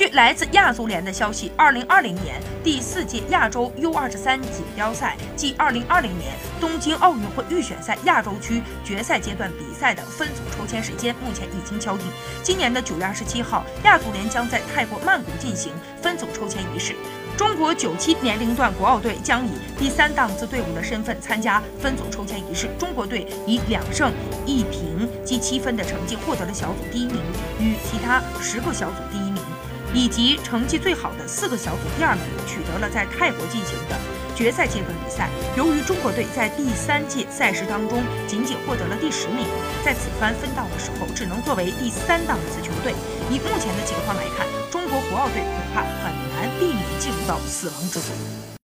据来自亚足联的消息，二零二零年第四届亚洲 U 二十三锦标赛暨二零二零年东京奥运会预选赛亚洲区决赛阶段比赛的分组抽签时间目前已经敲定。今年的九月二十七号，亚足联将在泰国曼谷进行分组抽签仪式。中国九七年龄段国奥队将以第三档次队伍的身份参加分组抽签仪式。中国队以两胜一平积七分的成绩获得了小组第一名，与其他十个小组第一名以及成绩最好的四个小组第二名取得了在泰国进行的决赛阶段比赛。由于中国队在第三届赛事当中仅仅获得了第十名，在此番分档的时候只能作为第三档次球队。以目前的情况来看，中国国奥队恐怕很难避免进入到死亡之组。